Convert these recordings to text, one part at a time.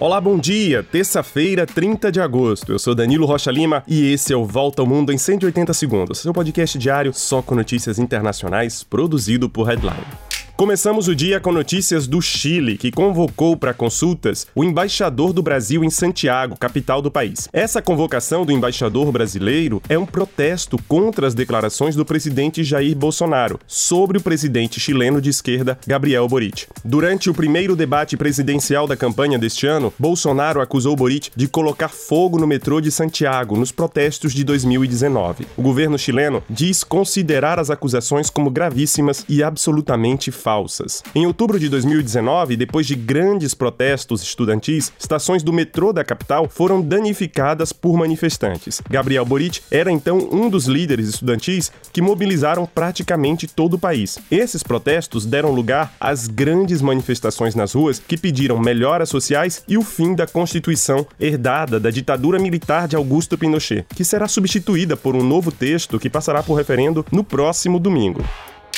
Olá, bom dia! Terça-feira, 30 de agosto. Eu sou Danilo Rocha Lima e esse é o Volta ao Mundo em 180 Segundos, seu podcast diário só com notícias internacionais, produzido por Headline. Começamos o dia com notícias do Chile, que convocou para consultas o embaixador do Brasil em Santiago, capital do país. Essa convocação do embaixador brasileiro é um protesto contra as declarações do presidente Jair Bolsonaro sobre o presidente chileno de esquerda Gabriel Boric. Durante o primeiro debate presidencial da campanha deste ano, Bolsonaro acusou Boric de colocar fogo no metrô de Santiago nos protestos de 2019. O governo chileno diz considerar as acusações como gravíssimas e absolutamente falsas falsas. Em outubro de 2019, depois de grandes protestos estudantis, estações do metrô da capital foram danificadas por manifestantes. Gabriel Boric era então um dos líderes estudantis que mobilizaram praticamente todo o país. Esses protestos deram lugar às grandes manifestações nas ruas que pediram melhoras sociais e o fim da Constituição herdada da ditadura militar de Augusto Pinochet, que será substituída por um novo texto que passará por referendo no próximo domingo.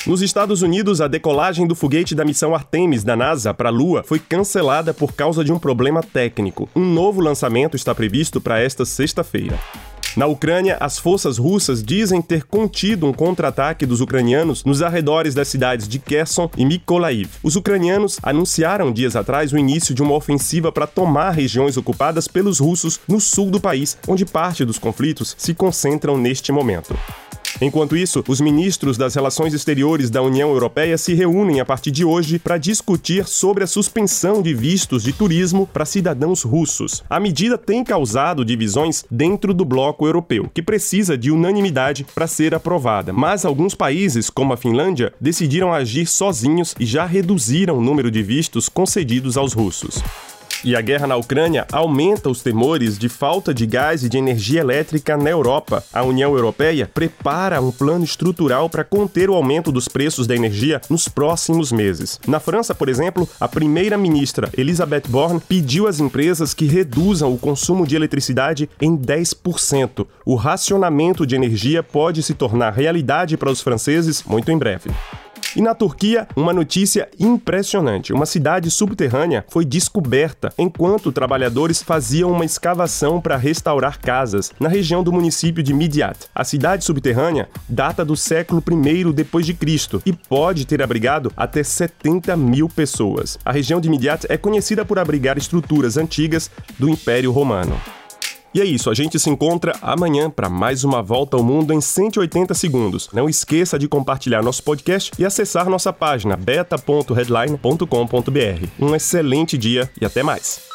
Nos Estados Unidos, a decolagem do foguete da missão Artemis da NASA para a Lua foi cancelada por causa de um problema técnico. Um novo lançamento está previsto para esta sexta-feira. Na Ucrânia, as forças russas dizem ter contido um contra-ataque dos ucranianos nos arredores das cidades de Kherson e Mykolaiv. Os ucranianos anunciaram dias atrás o início de uma ofensiva para tomar regiões ocupadas pelos russos no sul do país, onde parte dos conflitos se concentram neste momento. Enquanto isso, os ministros das Relações Exteriores da União Europeia se reúnem a partir de hoje para discutir sobre a suspensão de vistos de turismo para cidadãos russos. A medida tem causado divisões dentro do bloco europeu, que precisa de unanimidade para ser aprovada. Mas alguns países, como a Finlândia, decidiram agir sozinhos e já reduziram o número de vistos concedidos aos russos. E a guerra na Ucrânia aumenta os temores de falta de gás e de energia elétrica na Europa. A União Europeia prepara um plano estrutural para conter o aumento dos preços da energia nos próximos meses. Na França, por exemplo, a primeira-ministra Elisabeth Borne pediu às empresas que reduzam o consumo de eletricidade em 10%. O racionamento de energia pode se tornar realidade para os franceses muito em breve. E na Turquia, uma notícia impressionante. Uma cidade subterrânea foi descoberta enquanto trabalhadores faziam uma escavação para restaurar casas na região do município de Midyat. A cidade subterrânea data do século I depois de Cristo e pode ter abrigado até 70 mil pessoas. A região de Midyat é conhecida por abrigar estruturas antigas do Império Romano. E é isso, a gente se encontra amanhã para mais uma volta ao mundo em 180 segundos. Não esqueça de compartilhar nosso podcast e acessar nossa página beta.headline.com.br. Um excelente dia e até mais.